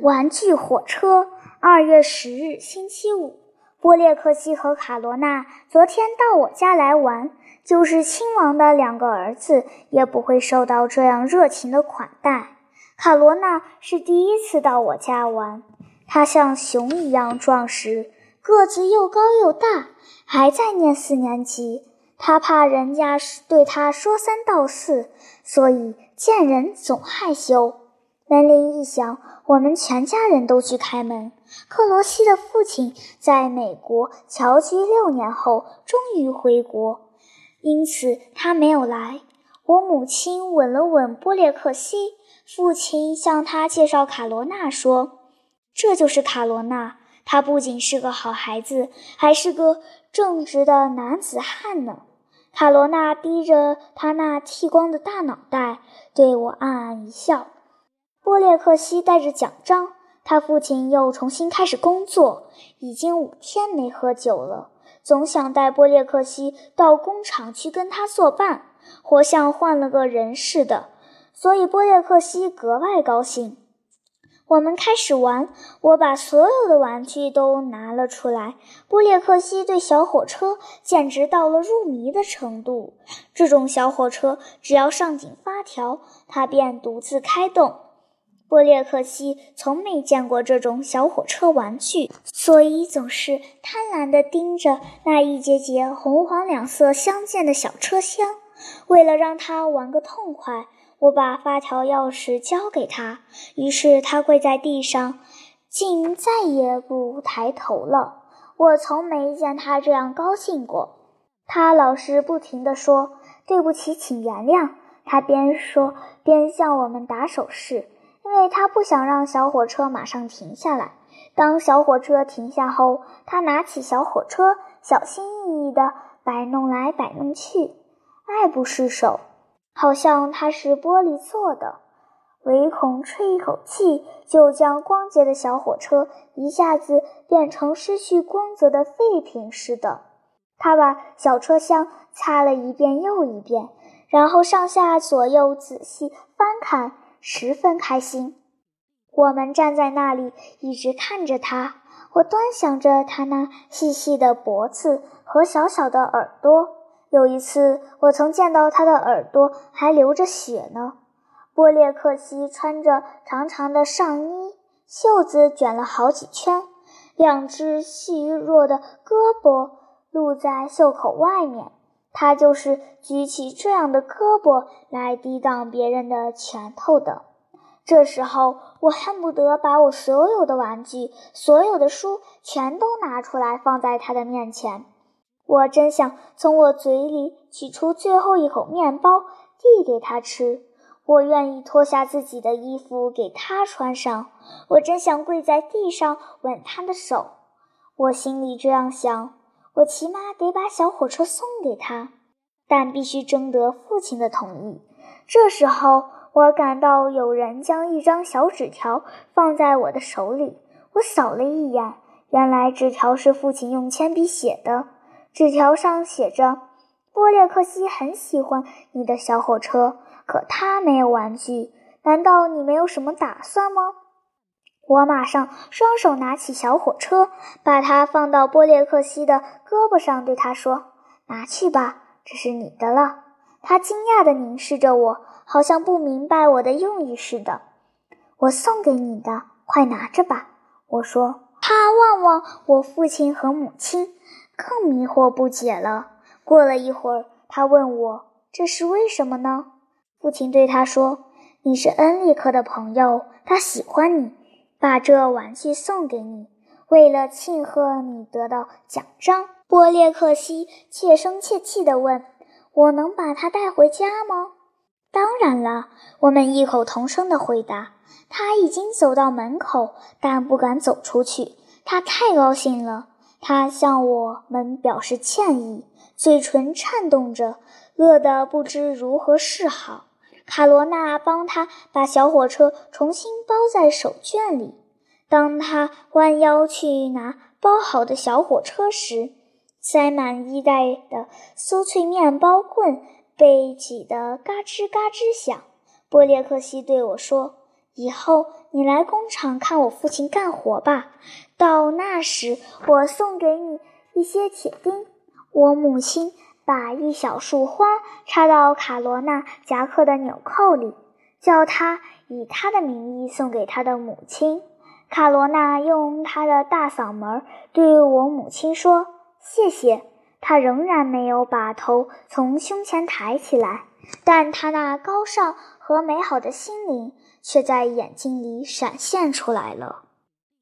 玩具火车。二月十日，星期五。波列克西和卡罗娜昨天到我家来玩，就是亲王的两个儿子也不会受到这样热情的款待。卡罗娜是第一次到我家玩，他像熊一样壮实，个子又高又大，还在念四年级。他怕人家对他说三道四，所以见人总害羞。门铃一响，我们全家人都去开门。克罗西的父亲在美国侨居六年后，终于回国，因此他没有来。我母亲吻了吻波列克西，父亲向他介绍卡罗娜，说：“这就是卡罗娜，他不仅是个好孩子，还是个正直的男子汉呢。”卡罗娜低着他那剃光的大脑袋，对我暗暗一笑。波列克西带着奖章，他父亲又重新开始工作，已经五天没喝酒了，总想带波列克西到工厂去跟他作伴，活像换了个人似的，所以波列克西格外高兴。我们开始玩，我把所有的玩具都拿了出来。波列克西对小火车简直到了入迷的程度，这种小火车只要上紧发条，它便独自开动。波列克西从没见过这种小火车玩具，所以总是贪婪地盯着那一节节红黄两色相间的小车厢。为了让他玩个痛快，我把发条钥匙交给他，于是他跪在地上，竟再也不抬头了。我从没见他这样高兴过。他老是不停地说：“对不起，请原谅。”他边说边向我们打手势。因为他不想让小火车马上停下来。当小火车停下后，他拿起小火车，小心翼翼地摆弄来摆弄去，爱不释手，好像它是玻璃做的，唯恐吹一口气就将光洁的小火车一下子变成失去光泽的废品似的。他把小车厢擦了一遍又一遍，然后上下左右仔细翻看。十分开心，我们站在那里一直看着他。我端详着他那细细的脖子和小小的耳朵。有一次，我曾见到他的耳朵还流着血呢。波列克西穿着长长的上衣，袖子卷了好几圈，两只细弱的胳膊露在袖口外面。他就是举起这样的胳膊来抵挡别人的拳头的。这时候，我恨不得把我所有的玩具、所有的书全都拿出来放在他的面前。我真想从我嘴里取出最后一口面包递给他吃。我愿意脱下自己的衣服给他穿上。我真想跪在地上吻他的手。我心里这样想。我起码得把小火车送给他，但必须征得父亲的同意。这时候，我感到有人将一张小纸条放在我的手里。我扫了一眼，原来纸条是父亲用铅笔写的。纸条上写着：“波列克西很喜欢你的小火车，可他没有玩具。难道你没有什么打算吗？”我马上双手拿起小火车，把它放到波列克西的胳膊上，对他说：“拿去吧，这是你的了。”他惊讶地凝视着我，好像不明白我的用意似的。“我送给你的，快拿着吧。”我说。他望望我父亲和母亲，更迷惑不解了。过了一会儿，他问我：“这是为什么呢？”父亲对他说：“你是恩利克的朋友，他喜欢你。”把这玩具送给你，为了庆贺你得到奖章。波列克西怯声怯气地问：“我能把它带回家吗？”“当然了。”我们异口同声地回答。他已经走到门口，但不敢走出去。他太高兴了，他向我们表示歉意，嘴唇颤动着，乐得不知如何是好。卡罗娜帮他把小火车重新包在手绢里。当他弯腰去拿包好的小火车时，塞满衣袋的酥脆面包棍被挤得嘎吱嘎吱响。波列克西对我说：“以后你来工厂看我父亲干活吧。到那时，我送给你一些铁钉。”我母亲把一小束花插到卡罗娜夹克的纽扣里，叫他以他的名义送给他的母亲。卡罗娜用她的大嗓门对我母亲说：“谢谢。”她仍然没有把头从胸前抬起来，但她那高尚和美好的心灵却在眼睛里闪现出来了。